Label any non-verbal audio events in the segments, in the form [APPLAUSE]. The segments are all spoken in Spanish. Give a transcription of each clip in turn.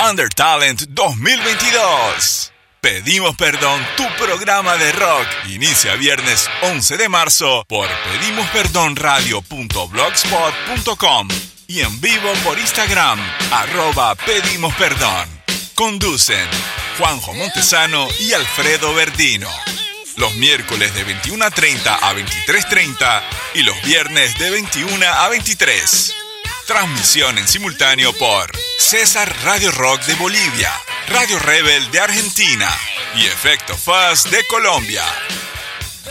Under Talent 2022. Pedimos Perdón, tu programa de rock. Inicia viernes 11 de marzo por pedimosperdonradio.blogspot.com y en vivo por Instagram, arroba Pedimos Perdón. Conducen Juanjo Montesano y Alfredo Verdino. Los miércoles de 21 a 30 a 23.30 y los viernes de 21 a 23. Transmisión en simultáneo por César Radio Rock de Bolivia, Radio Rebel de Argentina y Efecto Fuzz de Colombia.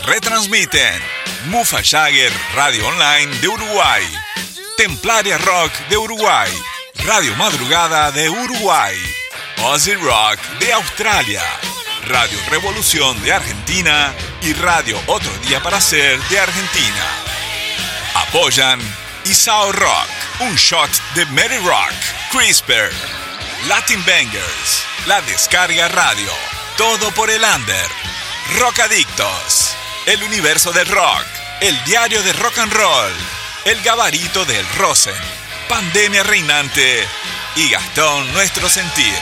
Retransmiten Mufa Jagger Radio Online de Uruguay, Templaria Rock de Uruguay, Radio Madrugada de Uruguay, Ozzy Rock de Australia, Radio Revolución de Argentina y Radio Otro Día para Ser de Argentina. Apoyan Isao Rock, un shot de Mary Rock, CRISPR, Latin Bangers, La Descarga Radio, todo por el under, Rock Adictos, El Universo del Rock, El Diario de Rock and Roll, El Gabarito del Rosen, Pandemia Reinante y Gastón Nuestro Sentir.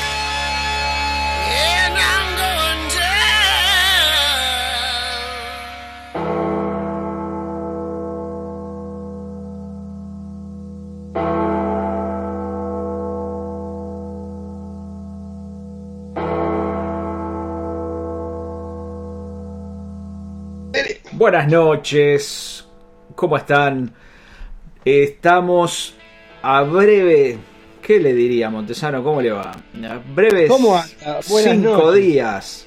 Buenas noches, ¿cómo están? Estamos a breve, ¿qué le diría Montesano? ¿Cómo le va? A breves ¿Cómo anda? Buenas cinco noches. días,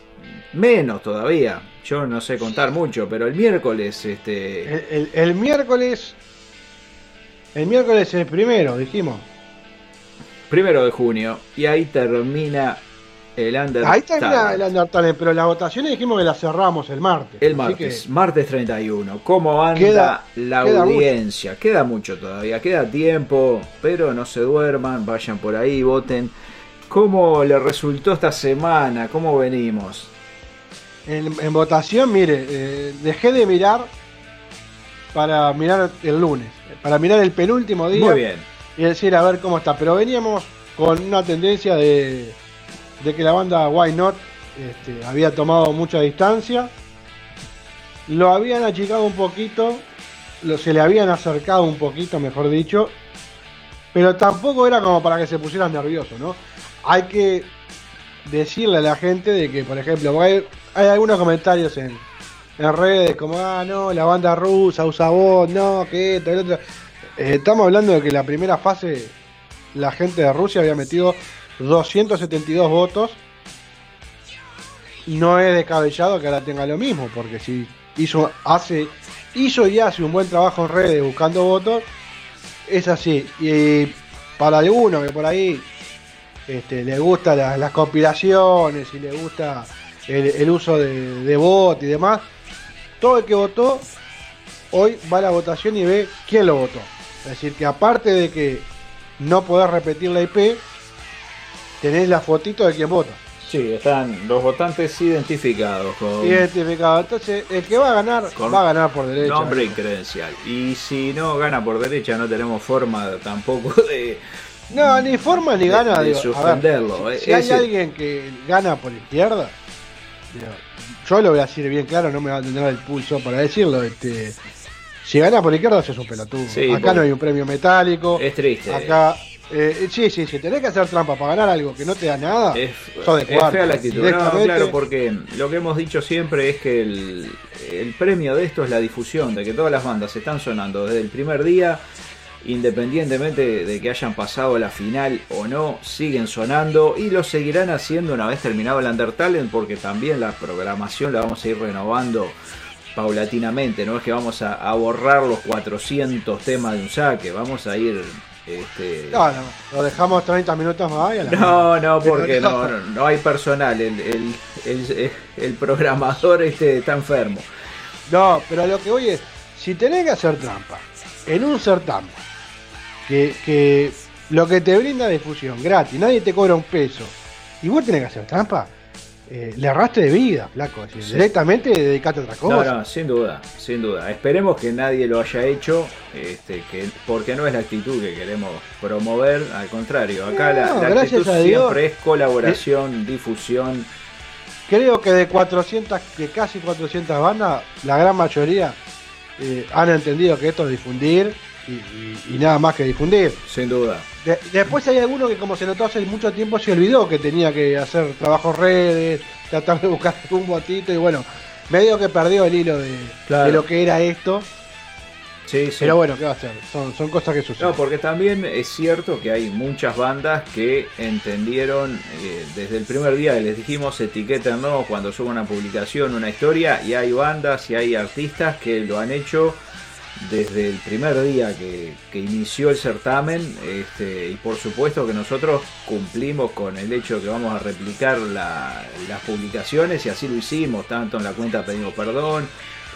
menos todavía. Yo no sé contar mucho, pero el miércoles, este, El, el- el miércoles. El miércoles es el primero, dijimos. primero de junio, y ahí termina el Under Ahí termina el Undertale, pero las votaciones dijimos que las cerramos el martes. El martes, que- martes 31. ¿Cómo anda Queda- la queda audiencia? Queda mucho todavía, queda tiempo, pero no se duerman, vayan por ahí, voten. ¿Cómo le resultó esta semana? ¿Cómo venimos? en, en votación, mire, eh, dejé de mirar para mirar el lunes, para mirar el penúltimo día Muy bien. y decir a ver cómo está. Pero veníamos con una tendencia de, de que la banda Why Not este, había tomado mucha distancia. Lo habían achicado un poquito, lo, se le habían acercado un poquito, mejor dicho. Pero tampoco era como para que se pusieran nerviosos, ¿no? Hay que decirle a la gente de que, por ejemplo, hay, algunos comentarios en, en redes como, ah, no, la banda rusa usa voz, no, que esto, el otro. Eh, estamos hablando de que la primera fase la gente de Rusia había metido 272 votos. No es descabellado que ahora tenga lo mismo, porque si hizo, hace, hizo y hace un buen trabajo en redes buscando votos, es así. Y para alguno que por ahí este, le gustan las, las conspiraciones y le gusta el, el uso de, de bot y demás, todo el que votó hoy va a la votación y ve quién lo votó. Es decir, que aparte de que no podés repetir la IP, tenés la fotito de quien vota. Sí, están los votantes identificados con Identificado. Entonces, el que va a ganar, Con va a ganar por derecha. nombre y credencial. Y si no gana por derecha, no tenemos forma tampoco [LAUGHS] de. No, ni forma ni de- gana. de digo, ver, suspenderlo, eh, si hay alguien que gana por izquierda, digo, yo lo voy a decir bien claro, no me va a tener el pulso para decirlo. Este, si gana por izquierda, sos un pelotudo. Sí, Acá no hay un premio metálico. Es triste. Acá, eh, sí, sí, si tenés que hacer trampa para ganar algo que no te da nada, Es, de fea la actitud. No, claro, porque lo que hemos dicho siempre es que el, el premio de esto es la difusión, de que todas las bandas están sonando desde el primer día, independientemente de que hayan pasado la final o no, siguen sonando y lo seguirán haciendo una vez terminado el Undertale, porque también la programación la vamos a ir renovando paulatinamente, no es que vamos a, a borrar los 400 temas de un saque, vamos a ir... Este, No, no, lo dejamos 30 minutos más y a la no, no, porque no, no, no hay personal. El, el, el, el programador este está enfermo. No, pero lo que voy es, si tenés que hacer trampa en un certamen, que, que lo que te brinda difusión gratis, nadie te cobra un peso, y vos tenés que hacer trampa, eh, le arrastre de vida, flaco. Directamente dedicate a otra cosa. No, no, sin duda, sin duda. Esperemos que nadie lo haya hecho, este, que, porque no es la actitud que queremos promover, al contrario, acá la, actitud siempre es colaboración, difusión. Creo que de 400, de casi 400 bandas, la gran mayoría eh, han entendido que esto es difundir y, nada más que difundir. Sin duda. después hay alguno que como se notó hace mucho tiempo se olvidó que tenía que hacer trabajos redes, tratar de buscar un botito y bueno, medio que perdió el hilo de, lo que era esto. Sí, sí. Pero bueno, ¿qué va a hacer? Son, son cosas que suceden. No, porque también es cierto que hay muchas bandas que entendieron eh, desde el primer día que les dijimos etiquétenos cuando suban una publicación, una historia, y hay bandas y hay artistas que lo han hecho desde el primer día que, inició el certamen este, y por supuesto que nosotros cumplimos con el hecho de que vamos a replicar las publicaciones y así lo hicimos, tanto en la cuenta Pedimos Perdón,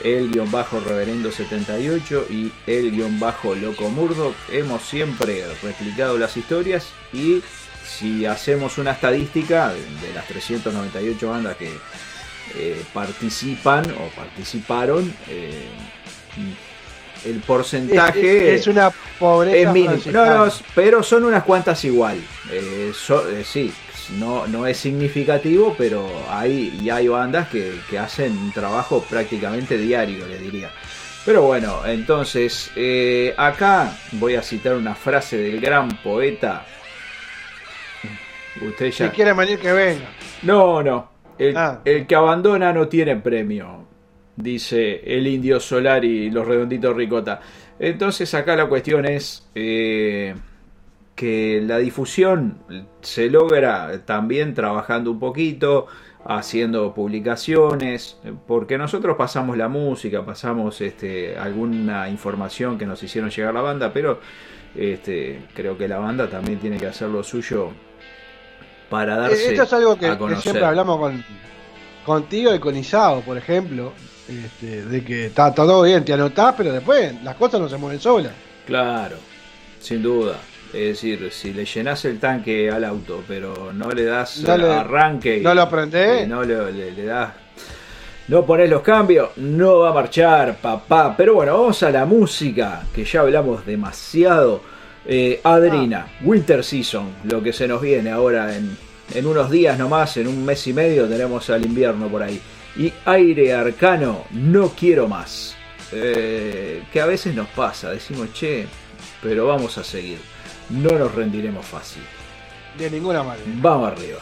el guion bajo reverendo 78 y el guion bajo loco murdo. Hemos siempre replicado las historias y si hacemos una estadística de, las 398 bandas que eh, participan o participaron, eh, el porcentaje es, una pobreza mínimo. No, no, pero son unas cuantas igual. Eh, sí, no, no es significativo, pero hay, y hay bandas que, hacen un trabajo prácticamente diario, le diría. Pero bueno, entonces, eh, acá voy a citar una frase del gran poeta. Usted ya. Si quiere venir, que venga. No, no. El, ah. el que abandona no tiene premio dice el indio solar y los redonditos ricota. Entonces acá la cuestión es eh, que la difusión se logra también trabajando un poquito, haciendo publicaciones, porque nosotros pasamos la música, pasamos este, alguna información que nos hicieron llegar la banda, pero este, creo que la banda también tiene que hacer lo suyo para darse Esto es algo que, siempre hablamos con, contigo y con Isao, por ejemplo, este, de que está, todo bien, te anotás, pero después las cosas no se mueven solas. Claro, sin duda. Es decir, si le llenas el tanque al auto, pero no le das arranque, no lo prendés, no le, le, das, no pones los cambios, no va a marchar, papá. Pero bueno, vamos a la música, que ya hablamos demasiado. Eh, Adrina, ah. Winter Season, lo que se nos viene ahora en, en unos días nomás, en un mes y medio tenemos al invierno por ahí y aire arcano, no quiero más. Eh, que a veces nos pasa, decimos, che, pero vamos a seguir. No nos rendiremos fácil. De ninguna manera. Vamos arriba.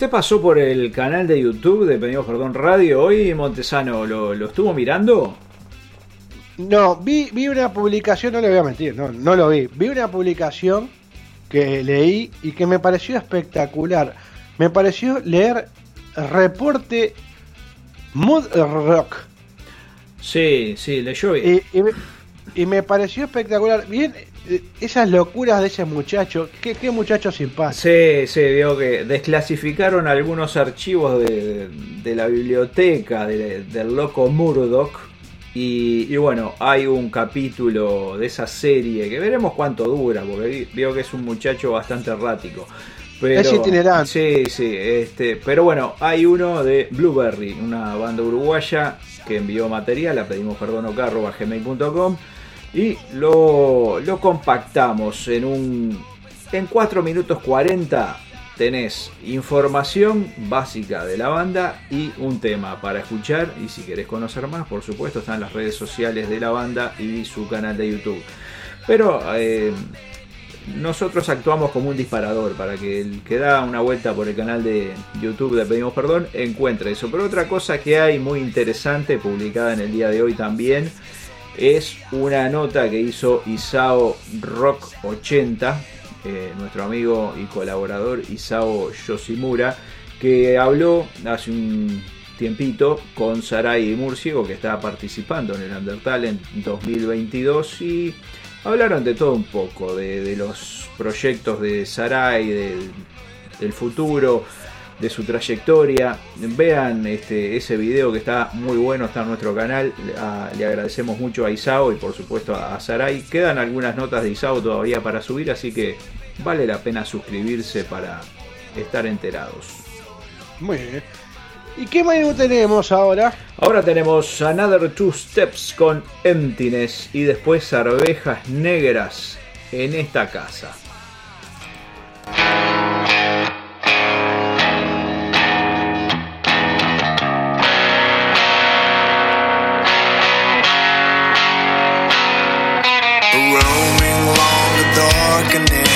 ¿Usted pasó por el canal de YouTube de Pedimos Perdón Radio hoy, Montesano? ¿Lo, lo estuvo mirando? No, vi, vi una publicación, no le voy a mentir, no, no lo vi. Vi una publicación que leí y que me pareció espectacular. Me pareció leer reporte Mood Rock. Sí, sí, leyó y, y, me, y me pareció espectacular. Bien, esas locuras de ese muchacho, qué, qué muchacho simpático. Sí, sí, vio que desclasificaron algunos archivos de, de la biblioteca de, del loco Murdoch. Y, y, bueno, hay un capítulo de esa serie que veremos cuánto dura, porque veo que es un muchacho bastante errático. Pero, es itinerante. Sí, sí, este, pero bueno, hay uno de Blueberry, una banda uruguaya que envió material, la pedimos perdón gmail.com y lo, lo compactamos en un en 4 minutos 40 tenés información básica de la banda y un tema para escuchar. Y si querés conocer más por supuesto están las redes sociales de la banda y su canal de YouTube. Pero eh, nosotros actuamos como un disparador para que el que da una vuelta por el canal de YouTube de Pedimos Perdón encuentre eso. Pero otra cosa que hay muy interesante publicada en el día de hoy también es una nota que hizo Isao Rock 80, eh, nuestro amigo y colaborador Isao Yoshimura, que habló hace un tiempito con Sarai Murciego, que estaba participando en el Undertalent 2022 y hablaron de todo un poco, de, los proyectos de Sarai, de, del futuro, de su trayectoria. Vean este, ese video que está muy bueno, está en nuestro canal. A, le agradecemos mucho a Isao y por supuesto a, a Sarai. Quedan algunas notas de Isao todavía para subir, así que vale la pena suscribirse para estar enterados. Muy bien. ¿Y qué menú tenemos ahora? Ahora tenemos Another Two Steps con Emptiness y después arvejas negras en esta casa. Dark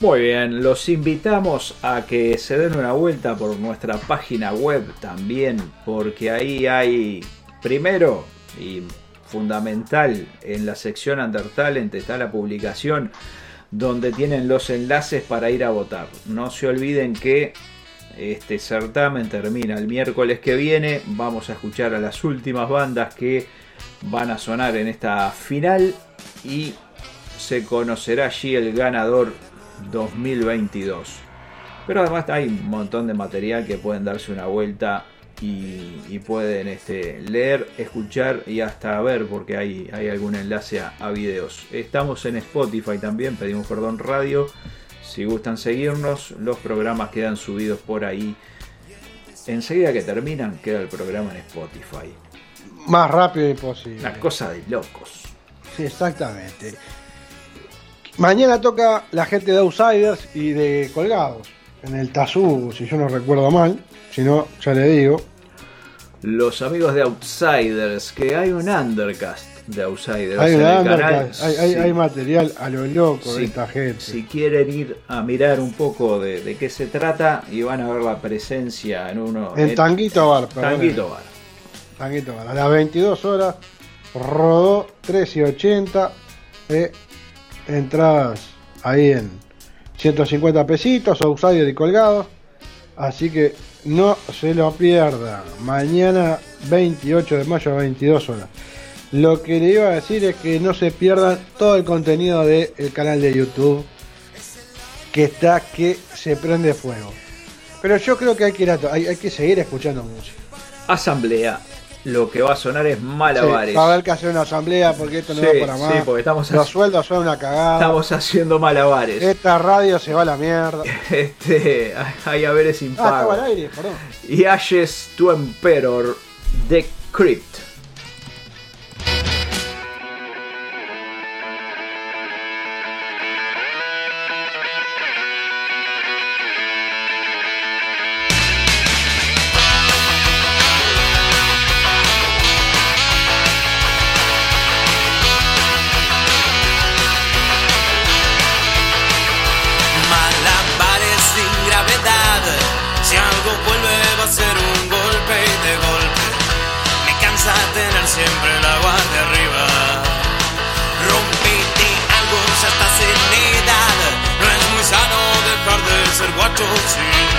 Muy bien, los invitamos a que se den una vuelta por nuestra página web también, porque ahí hay, primero y fundamental, en la sección Undertalent está la publicación donde tienen los enlaces para ir a votar. No se olviden que este certamen termina el miércoles que viene. Vamos a escuchar a las últimas bandas que van a sonar en esta final y se conocerá allí el ganador 2022. Pero además hay un montón de material que pueden darse una vuelta y, y pueden este, leer, escuchar y hasta ver porque hay, hay algún enlace a, a videos. Estamos en Spotify también, pedimos perdón radio. Si gustan seguirnos, los programas quedan subidos por ahí. Enseguida que terminan, queda el programa en Spotify. Más rápido imposible. Una cosa de locos. Sí, exactamente. Mañana toca la gente de Outsiders y de Colgados. En el Tazú, si yo no recuerdo mal. Si no, ya le digo. Los amigos de Outsiders, que hay un undercast de Outsiders Hay, en el canal. hay, hay- Sí. hay material a lo loco de esta gente. Si quieren ir a mirar un poco de, de qué se trata y van a ver la presencia en uno. En Tanguito Bar, perdón. Tanguito Bar. Tanguito Bar. A las 22 horas rodó 13.80. eh, entradas ahí en 150 pesitos, outsider y colgados. Así que no se lo pierda. Mañana 28 de mayo a 22 horas. Lo que le iba a decir es que no se pierdan todo el contenido del canal de YouTube. Que está que se prende fuego. Pero yo creo que hay que, ir a hay, hay que seguir escuchando música. Asamblea. Lo que va a sonar es malabares. Sí, va a haber que hacer una asamblea porque esto no Sí, va para más. sí, porque estamos Los sueldos son una cagada. Estamos haciendo malabares. Esta radio se va a la mierda. [LAUGHS] Este, hay haberes sin Ah, estaba al aire, perdón. y Ashes to Emperor The Crypt. Ser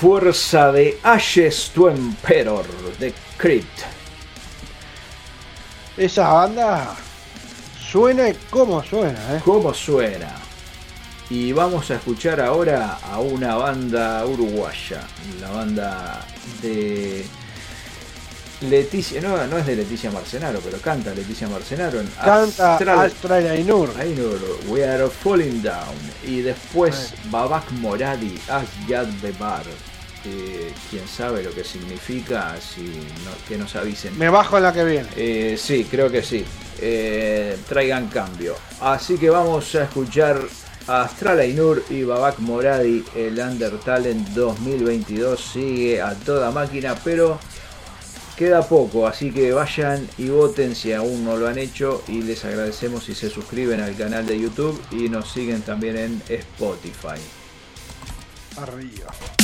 fuerza de Ashes to Emperor de Crypt. Esa banda suena como suena, ¿eh? ¿Cómo suena? Y vamos a escuchar ahora a una banda uruguaya, la banda de Leticia, no, no es de Leticia Marcenaro, pero canta Leticia Marcenaro en Canta Astral- Astral Ainur. Ainur, We Are Falling Down. Y después Babak Moradi, Asyad Bebar. Eh, Quién sabe lo que significa, si no- que nos avisen. Me bajo en la que viene. Eh, sí, creo que sí. Eh, traigan cambio. Así que vamos a escuchar a Astral Ainur y Babak Moradi. El Under Talent 2022 sigue a toda máquina, pero queda poco. Así que vayan y voten si aún no lo han hecho. Y les agradecemos si se suscriben al canal de YouTube y nos siguen también en Spotify. Arriba.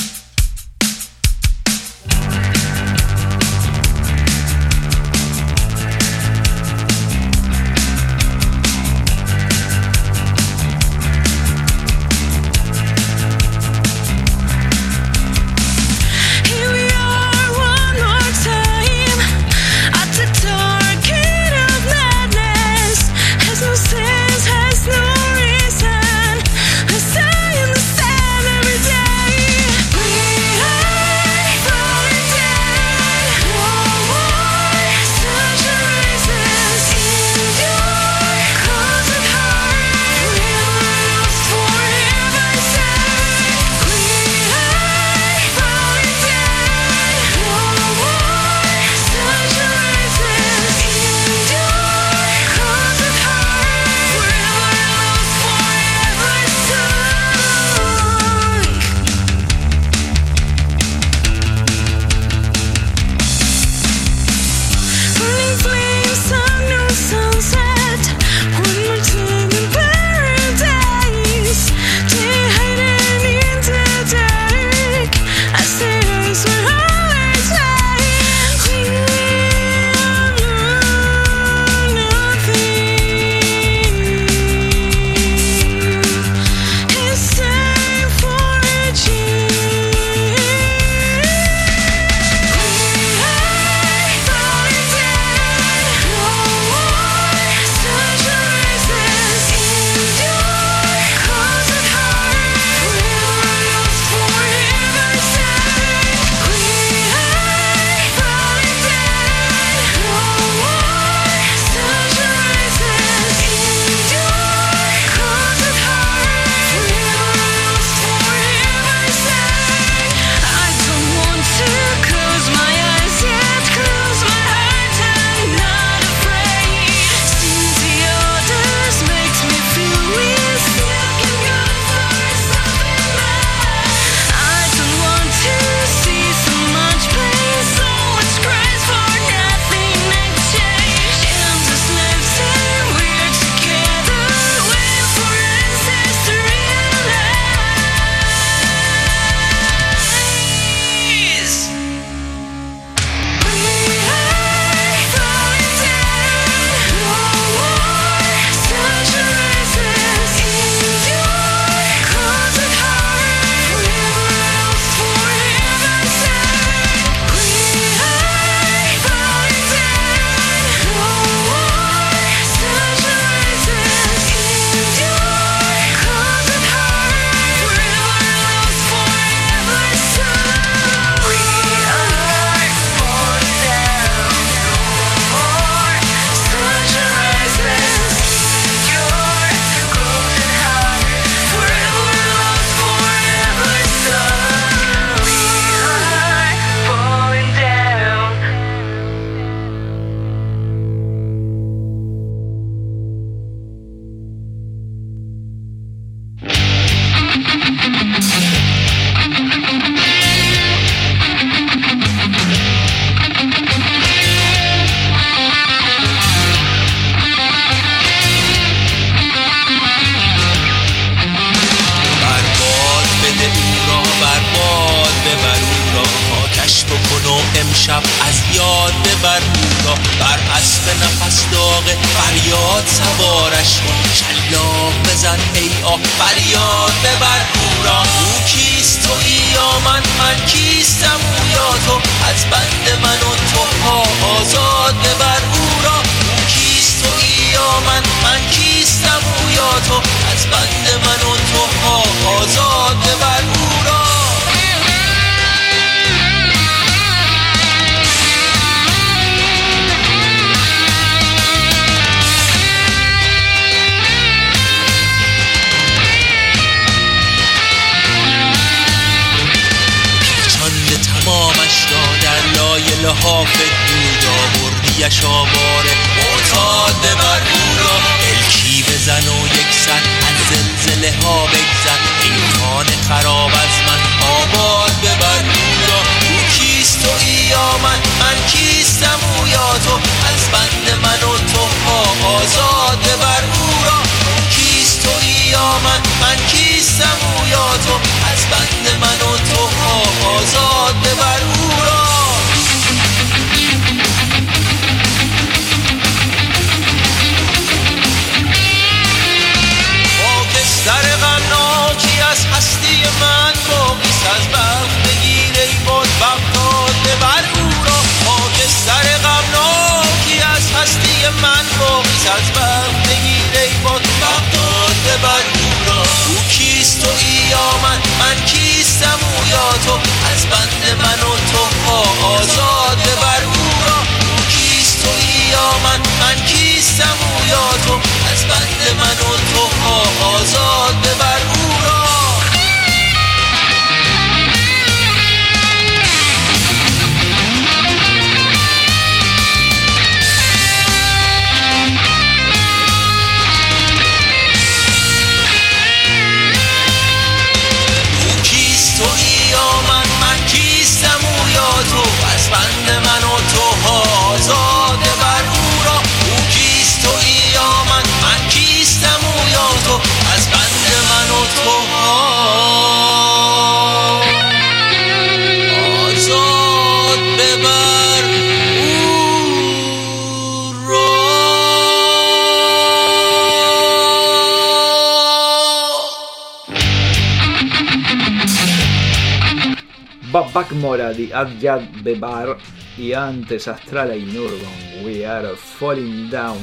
Moradi, Adyad Bebar y antes Astrala y Nurgon, We Are Falling Down.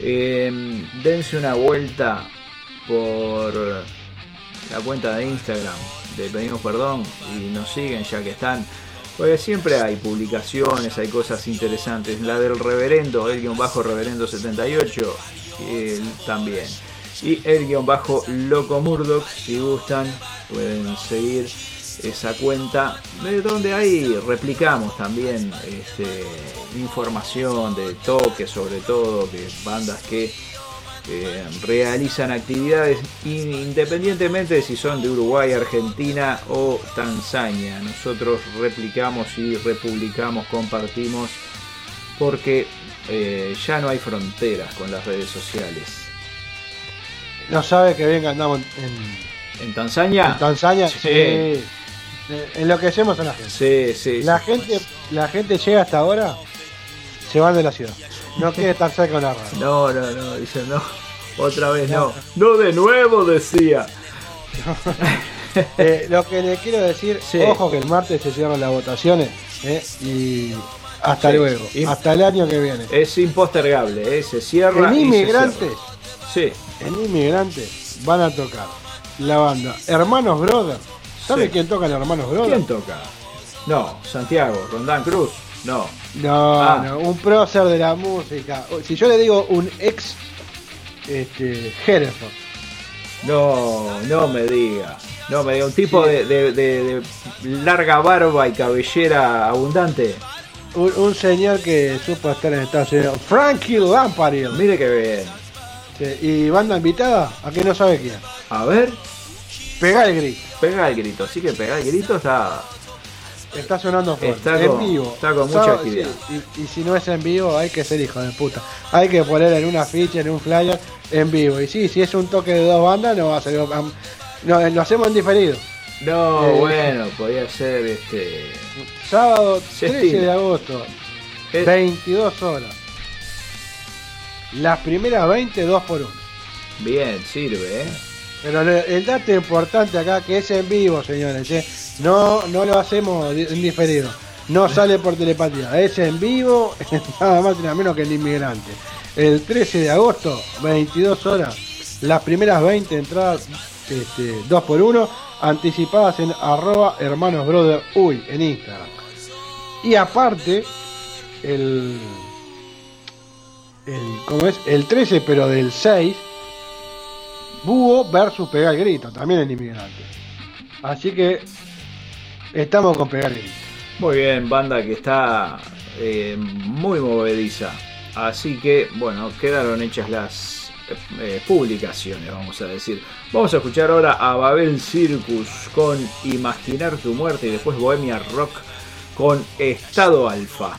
Eh, dense una vuelta por la cuenta de Instagram de Pedimos Perdón y nos siguen ya que están. Porque siempre hay publicaciones, hay cosas interesantes. La del reverendo, el guion bajo reverendo 78, él también. Y el guion bajo Loco Murdoch, si gustan, pueden seguir esa cuenta de donde ahí replicamos también este, información de toque sobre todo de bandas que eh, realizan actividades independientemente de si son de Uruguay, Argentina o Tanzania. Nosotros replicamos y republicamos, compartimos porque eh, ya no hay fronteras con las redes sociales. No sabe que que andamos en, ¿En Tanzania? en Tanzania. Sí. Sí. Eh, Enloquecemos a la gente. Sí, sí. La sí. gente, la gente llega hasta ahora, se van de la ciudad. No quiere estar cerca de la radio. No, no, no, dice no. Otra vez no. No de nuevo, decía. [LAUGHS] Eh, lo que le quiero decir, Sí. ojo que el martes se cierran las votaciones eh, y hasta Sí. luego, Y- hasta el año que viene. Es impostergable, ¿eh? se cierra. En y se inmigrantes, cierra. Sí, en inmigrantes van a tocar la banda Hermanos Brothers. ¿Sabe Sí. quién toca en Hermanos Brothers? ¿quién toca? No, Santiago, Rondán Cruz. No. No, Ah. no, un prócer de la música. Si yo le digo un ex este, Hereford, No, no me diga. No me diga. Un tipo de, de- de- de larga barba y cabellera abundante. un, un señor que supo estar en Estados Unidos, Frankie Lampard. Mire que bien. Sí, ¿Y banda invitada? ¿A que no sabe quién? A ver, Pega el grito. Pega el grito. Así que pega el grito está. Está sonando fuerte. Está en con- vivo. está con mucha actividad. sí, y, y si no es en vivo, hay que ser hijo de puta. Hay que poner en una ficha, en un flyer, en vivo. Y sí, si es un toque de dos bandas, no va a ser. No, lo hacemos en diferido. No, Eh. bueno, podía ser este. Sábado Se 13 estila. de agosto. Eh, 22 horas. Las primeras 20, 2 por 1. Bien, sirve, ¿eh? Pero el dato importante acá que es en vivo, señores. ¿eh? No, no lo hacemos en diferido. No sale por telepatía. Es en vivo, [LAUGHS] nada más y nada menos que el inmigrante. El 13 de agosto, 22 horas. Las primeras 20 entradas, este, 2 por 1 anticipadas en arroba hermanos brother uy en Instagram. Y aparte, el, el, ¿cómo es? El 13, pero del 6, Búho versus Pegar el Grito, también el inmigrante. Así que estamos con Pegar el Grito. Muy bien, banda que está eh, muy movediza. Así que, bueno, quedaron hechas las eh, publicaciones, vamos a decir. Vamos a escuchar ahora a Babel Circus con Imaginar tu muerte y después Bohemia Rock con Estado Alfa.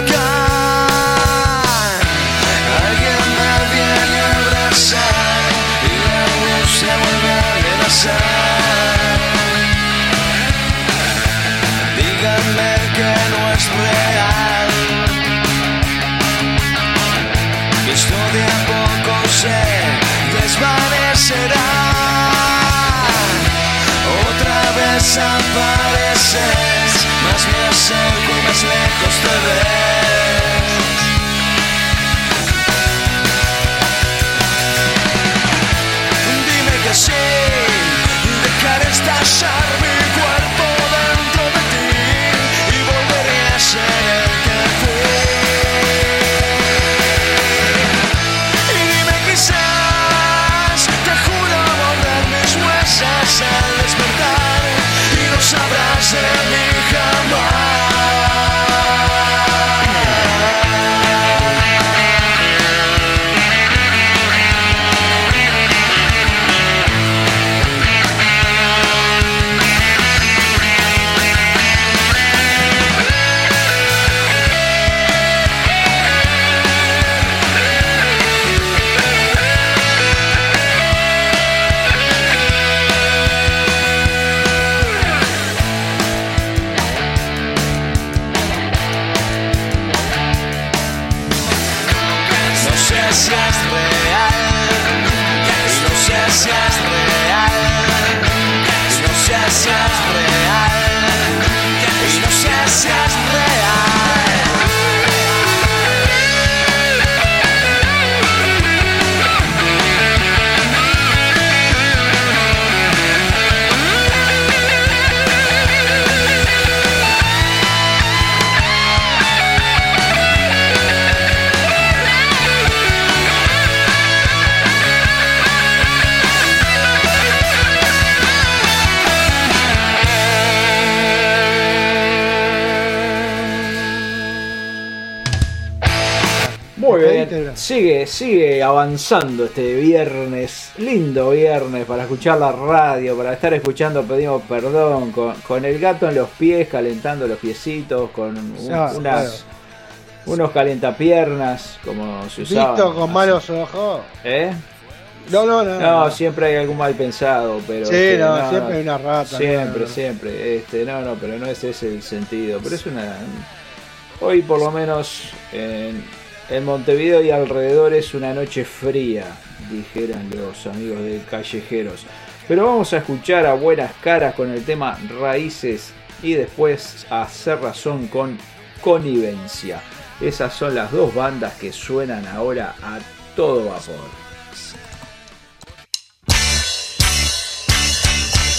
Acá. Alguien me viene a abrazar y la luz se vuelve a amenazar. Díganme que no es real. Esto de a poco se desvanecerá. Otra vez apareces, más me acerco y más lejos te ves. Avanzando este viernes, lindo viernes para escuchar la radio, para estar escuchando pedimos perdón, con, con el gato en los pies, calentando los piecitos, con un- Ah, unas, claro. unos calentapiernas, como se usaba. Visto con malos ojos. ¿Eh? No, no, no. No, siempre hay algún mal pensado, pero. Sí, este, no, siempre hay una rata, Siempre, no. siempre. Este, no, no, pero no ese es el sentido. Pero es una. Hoy, por lo menos, en, en Montevideo y alrededor es una noche fría, dijeran los amigos de Callejeros. Pero vamos a escuchar a Buenas Caras con el tema Raíces y después a Hacer Razón con Connivencia. Esas son las dos bandas que suenan ahora a todo vapor.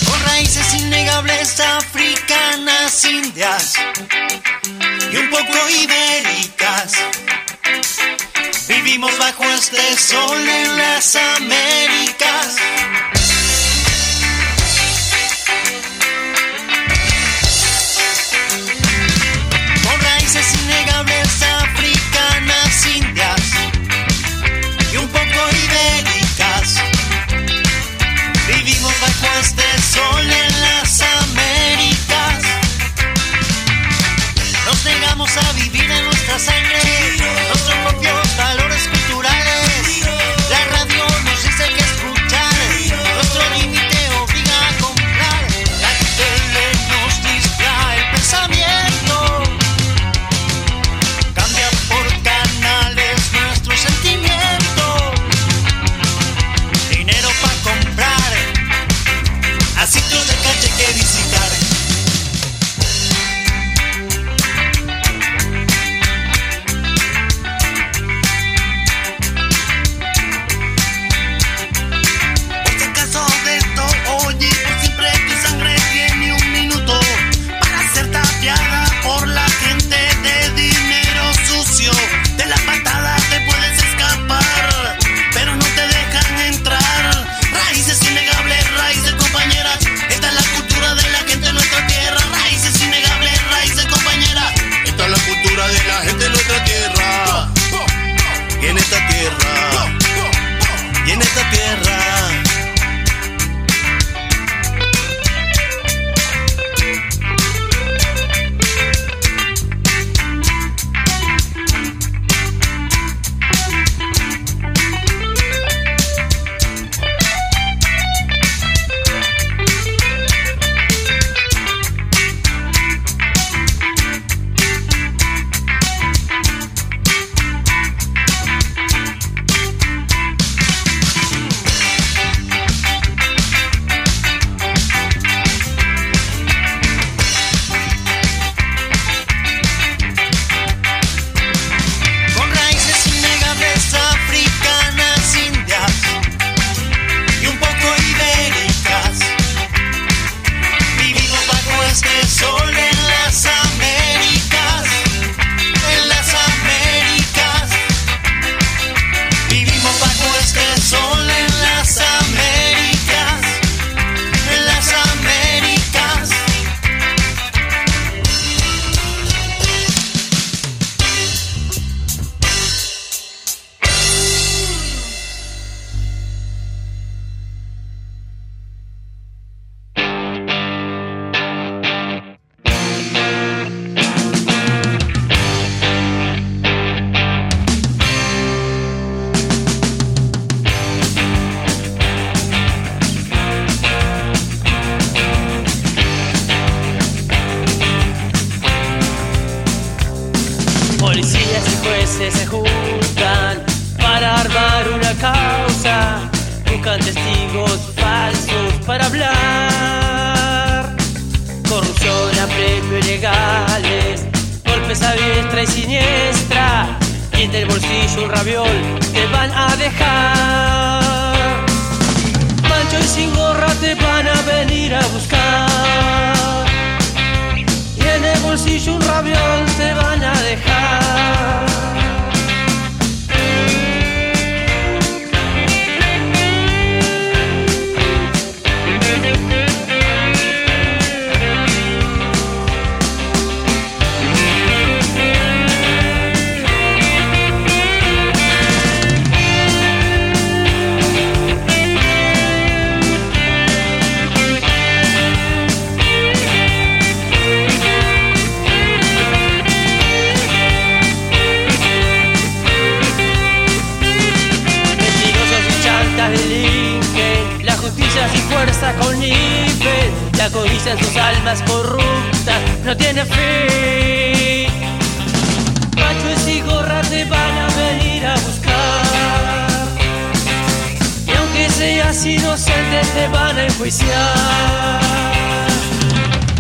con raíces innegables africanas, indias y un poco ibéricas. Bajo este sol en las Américas. Se juntan para armar una causa. Buscan testigos falsos para hablar. Corrupción, apremio ilegales. Golpes a diestra y siniestra. Y en el bolsillo un raviol te van a dejar. Mancho y sin gorra te van a venir a buscar. Y en el bolsillo un raviol te van a dejar. La codicia en sus almas corruptas no tiene fin. Machos y gorra te van a venir a buscar, y aunque seas inocente te van a enjuiciar.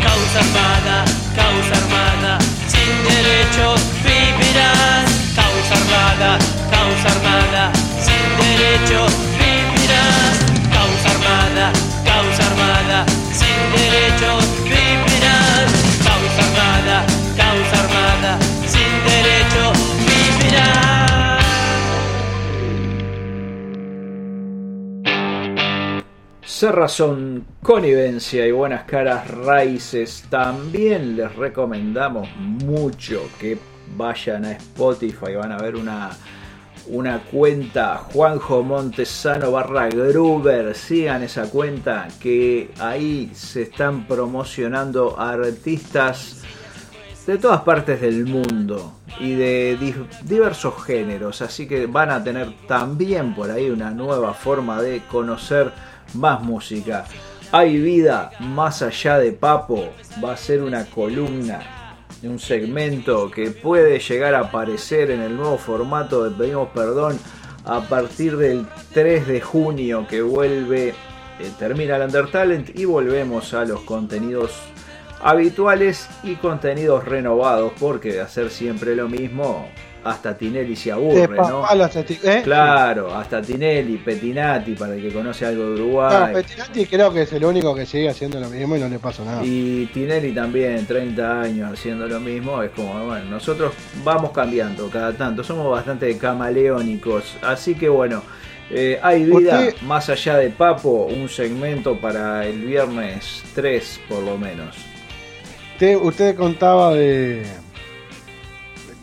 Causa armada, causa armada, sin derechos vivirás. Causa armada, causa armada, sin derechos vivirás. Causa armada, sin derechos vivirás. Causa armada, causa armada, sin derechos vivirás. Cerrazón, connivencia y buenas caras raíces. También les recomendamos mucho que vayan a Spotify. Van a ver una, una cuenta Juanjo Montesano barra Gruber. Sigan esa cuenta que ahí se están promocionando artistas de todas partes del mundo y de di- diversos géneros, así que van a tener también por ahí una nueva forma de conocer más música. Hay vida más allá de Papo, va a ser una columna, un segmento que puede llegar a aparecer en el nuevo formato de Pedimos Perdón a partir del 3 de junio que vuelve, eh, termina el Undertalent y volvemos a los contenidos habituales y contenidos renovados, porque de hacer siempre lo mismo, hasta Tinelli se aburre, ¿no? ¿eh? Claro, hasta Tinelli, Petinati, para el que conoce algo de Uruguay. Claro, Pettinati creo que es el único que sigue haciendo lo mismo y no le pasa nada. Y Tinelli también, 30 años haciendo lo mismo, es como, bueno, nosotros vamos cambiando cada tanto, somos bastante camaleónicos, así que bueno, eh, hay vida Usted- más allá de Papo, un segmento para el viernes 3 por lo menos. Usted, usted contaba de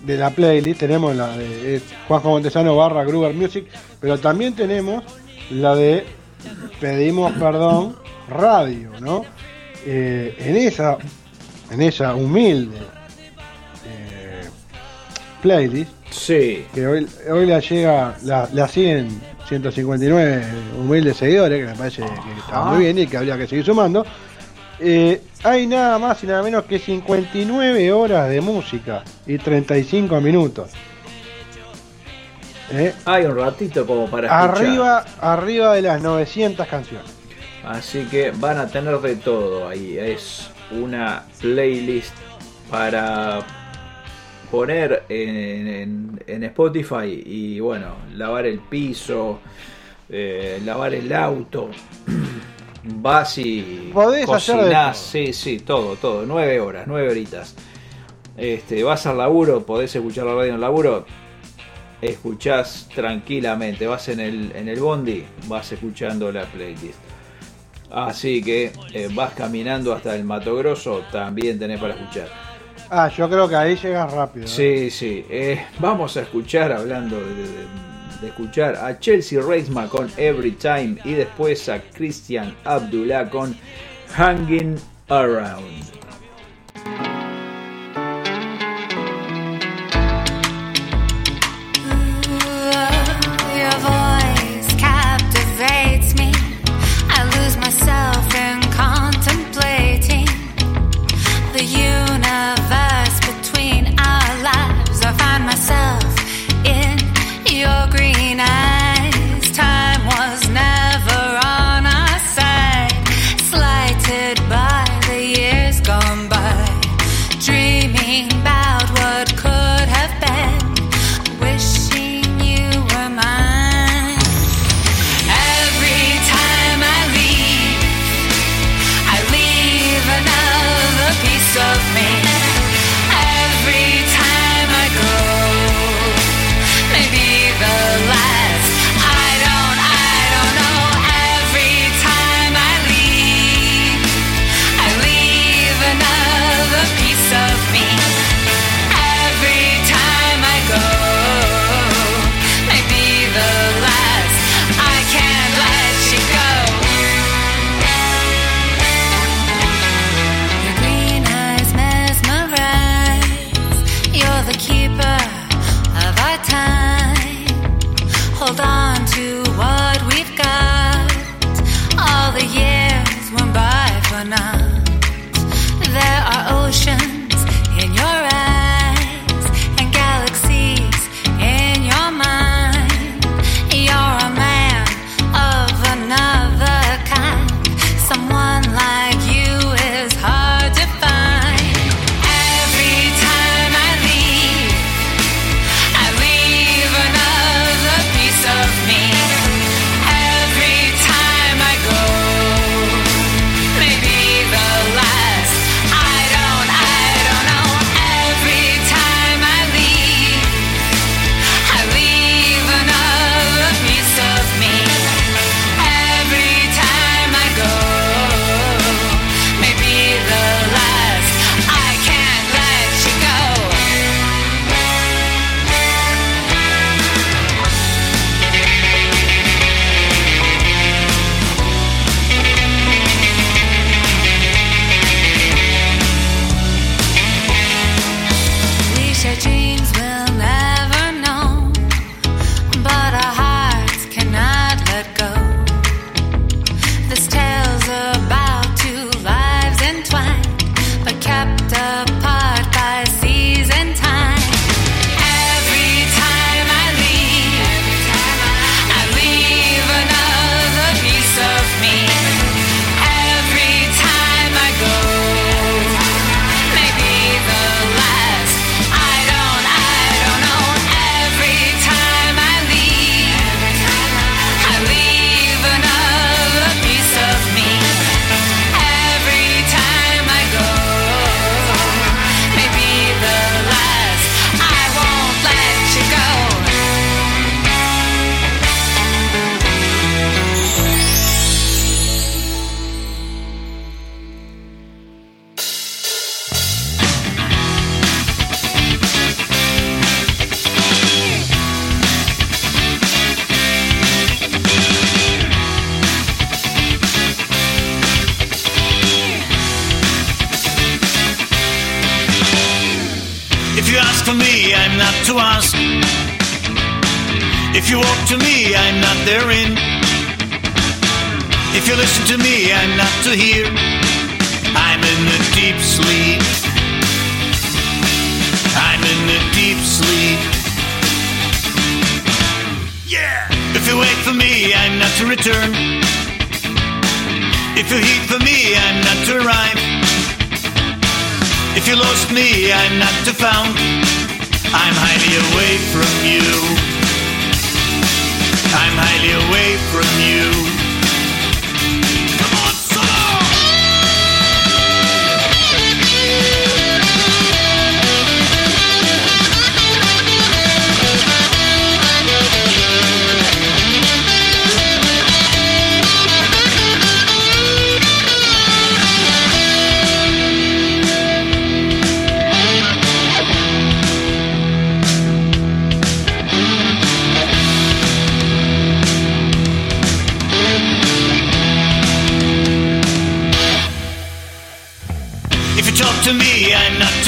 de la playlist, tenemos la de es Juanjo Montesano barra Gruber Music, pero también tenemos la de Pedimos Perdón Radio, ¿no? Eh, en esa en esa humilde eh, playlist, Sí, que hoy, hoy la llega, la, la siguen 159 humildes seguidores, que me parece que está muy bien y que habría que seguir sumando. Eh, hay nada más y nada menos que 59 horas de música y 35 minutos. Eh, hay un ratito como para escuchar. arriba, arriba de las 900 canciones. Así que van a tener de todo ahí. Es una playlist para poner en, en- en Spotify y bueno, lavar el piso, eh, lavar el auto. [CLEARS THROAT] Vas y Podés cocinás, sí, sí, todo, todo, nueve horas, nueve horitas. Este, vas al laburo, podés escuchar la radio en el laburo, escuchás tranquilamente, vas en el, en el bondi, vas escuchando la playlist. Así que eh, vas caminando hasta el Mato Grosso, también tenés para escuchar. Ah, yo creo que ahí llegas rápido. ¿eh? Sí, sí. eh, vamos a escuchar, hablando de, de- de escuchar, a Chelsea Reisman con Every Time y después a Christian Abdullah con Hanging Around.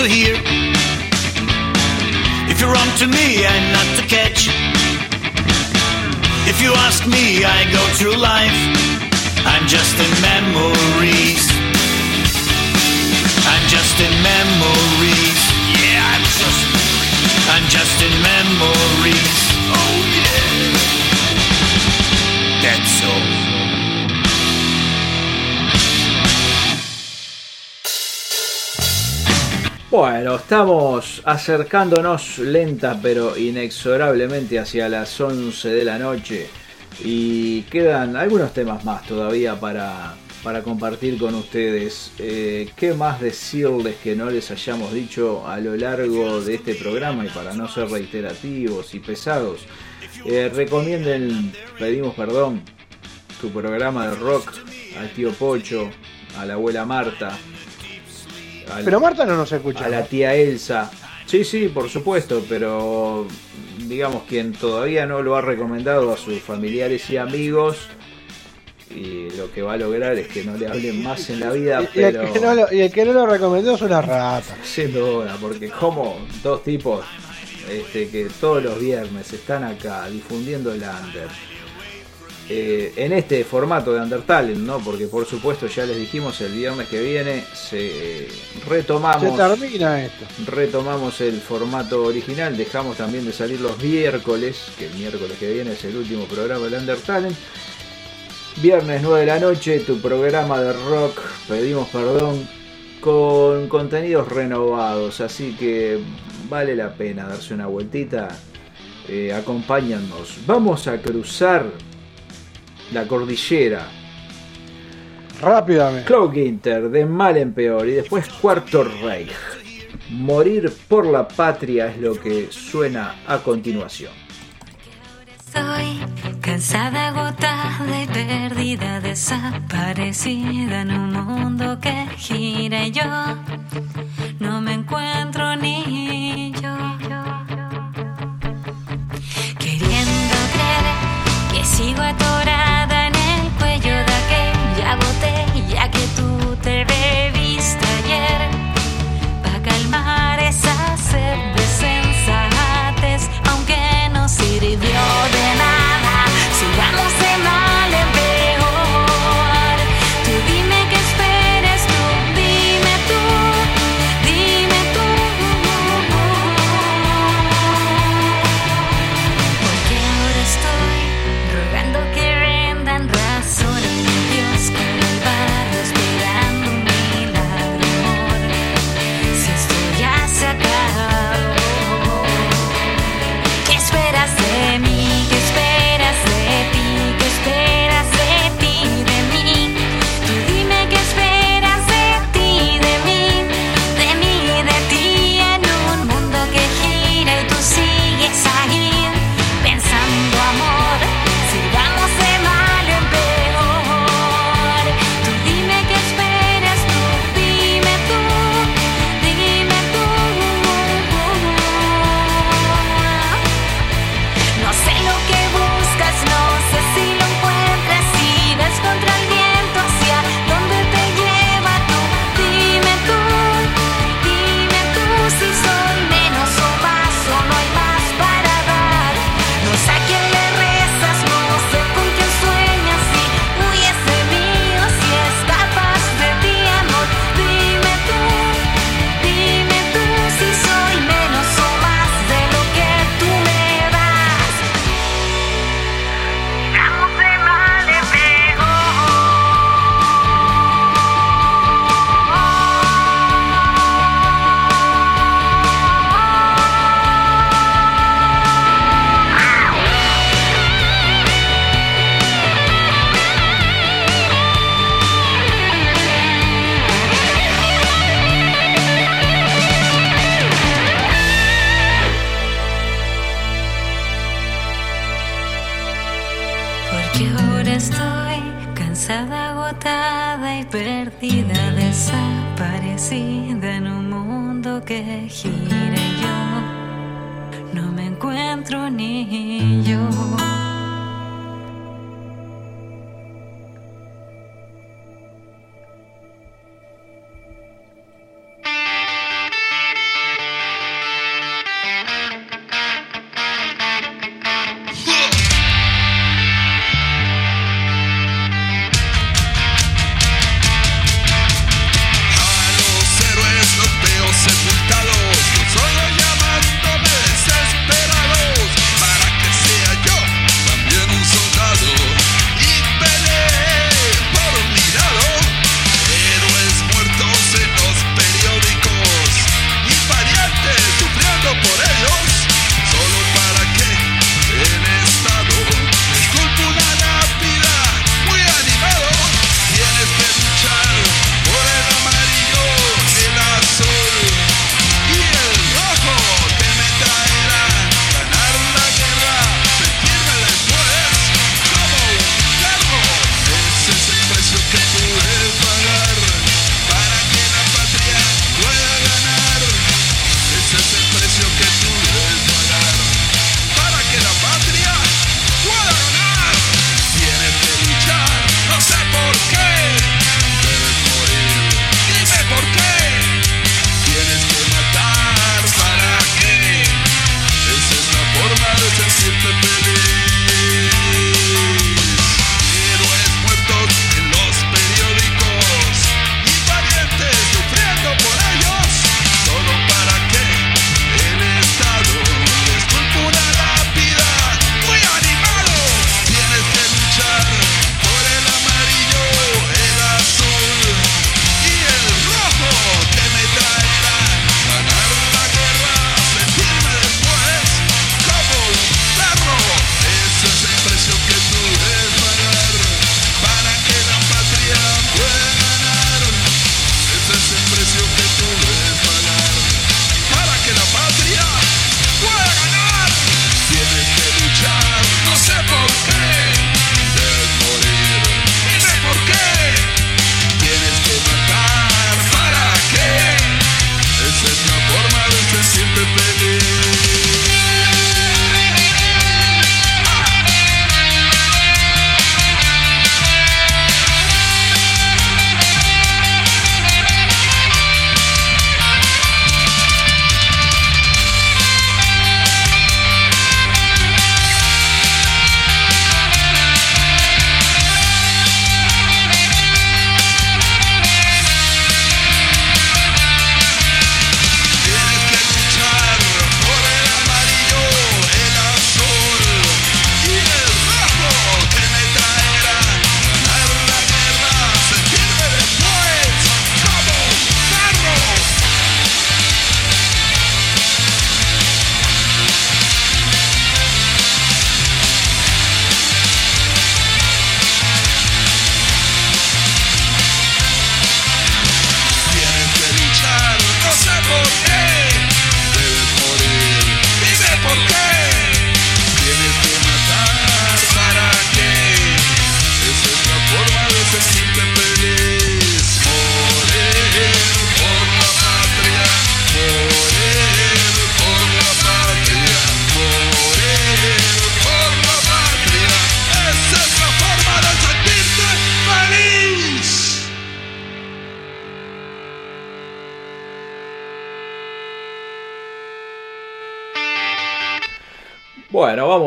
here. If you're on to me, I'm not to catch. If you ask me, I go through life. I'm just in memories. I'm just in memories. Yeah, I'm just. I'm just in memories. Bueno, estamos acercándonos lenta pero inexorablemente hacia las 11 de la noche y quedan algunos temas más todavía para, para compartir con ustedes. Eh, ¿Qué más decirles que no les hayamos dicho a lo largo de este programa y para no ser reiterativos y pesados? Eh, recomienden, pedimos perdón, tu programa de rock al tío Pocho, a la abuela Marta. Pero Marta no nos escucha. a la tía Elsa. Sí, sí, por supuesto, pero digamos quien todavía no lo ha recomendado a sus familiares y amigos y lo que va a lograr es que no le hablen más en la vida, Y, y el pero que no lo, y el que no lo recomendó es una rata. sin duda, porque como dos tipos este, que todos los viernes están acá difundiendo el under. Eh, en este formato de Undertale, ¿no? Porque por supuesto ya les dijimos el viernes que viene se eh, retomamos Se termina esto. retomamos el formato original, dejamos también de salir los miércoles, que el miércoles que viene es el último programa del Undertalent. Viernes 9 de la noche, tu programa de rock, pedimos perdón, con contenidos renovados, así que vale la pena darse una vueltita. Eh, acompáñanos. Vamos a cruzar la cordillera Rápidamente. Cloak Inter, de mal en peor, y después Cuarto Reich. Morir por la patria es lo que suena a continuación. Estoy cansada, agotada y perdida, desaparecida en un mundo que gira y yo no me encuentro ni creer que sigo atorada en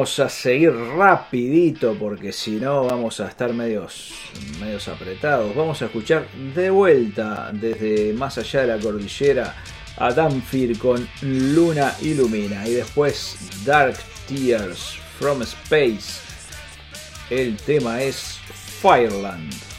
vamos a seguir rapidito porque si no vamos a estar medios, medios apretados. Vamos a escuchar de vuelta desde más allá de la cordillera a Danfir con Luna Ilumina y después Dark Tears from Space. El tema es Fireland. Fireland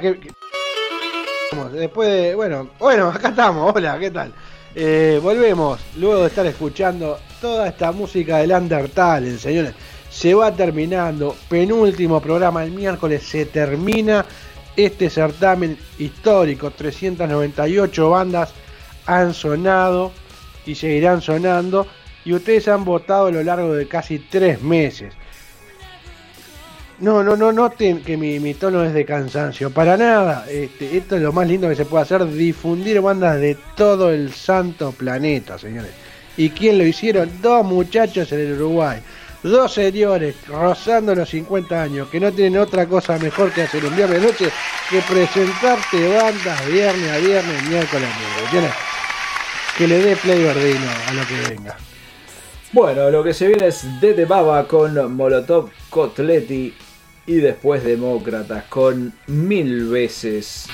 Que- Vamos, Después de. Bueno, bueno, acá estamos. Hola, ¿qué tal? Eh, volvemos luego de estar escuchando toda esta música del Undertale, señores. Se va terminando. Penúltimo programa el miércoles. Se termina este certamen histórico. 398 bandas han sonado y seguirán sonando. Y ustedes han votado a lo largo de casi tres meses. No, no, no noten que mi, tono es de cansancio. Para nada. Este, esto es lo más lindo que se puede hacer. Difundir bandas de todo el santo planeta, señores. ¿Y quién lo hicieron? Dos muchachos en el Uruguay. Dos señores rozando los 50 años que no tienen otra cosa mejor que hacer un viernes noche que presentarte bandas viernes a viernes, miércoles a miércoles. Que le dé play verdino a lo que venga. Bueno, lo que se viene es Dede Baba con Molotov Cotletti y después Demócratas con Mil veces.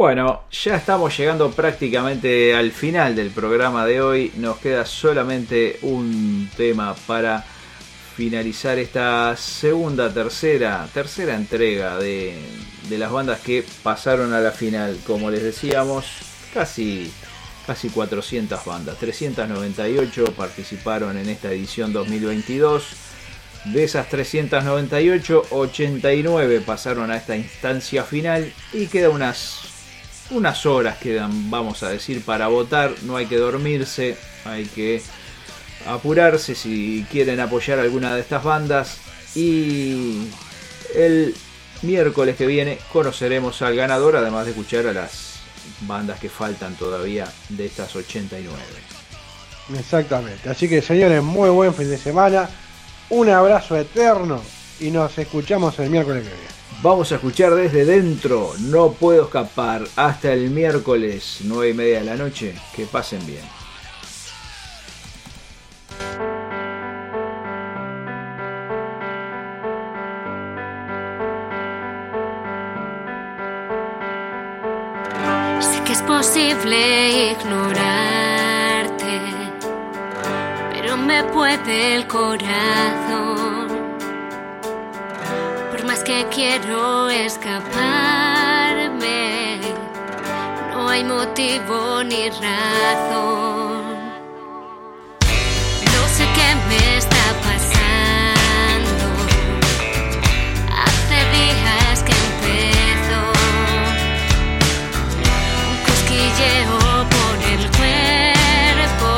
Bueno, ya estamos llegando prácticamente al final del programa de hoy. Nos queda solamente un tema para finalizar esta segunda, tercera, tercera entrega de, de las bandas que pasaron a la final. Como les decíamos, casi, casi 400 bandas. 398 participaron en esta edición 2022. De esas 398, 89 pasaron a esta instancia final y queda unas unas horas quedan, vamos a decir, para votar. No hay que dormirse, hay que apurarse si quieren apoyar alguna de estas bandas. Y el miércoles que viene conoceremos al ganador, además de escuchar a las bandas que faltan todavía de estas 89. Exactamente. Así que señores, muy buen fin de semana. Un abrazo eterno y nos escuchamos el miércoles que viene. Vamos a escuchar desde dentro, no puedo escapar, hasta el miércoles 9 y media de la noche. Que pasen bien. Sé que es posible ignorarte, pero me puede el corazón. Que quiero escaparme, no hay motivo ni razón. No sé qué me está pasando. Hace días que empezó un cosquilleo por el cuerpo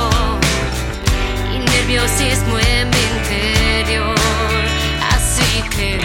y nerviosismo en mi interior. Así que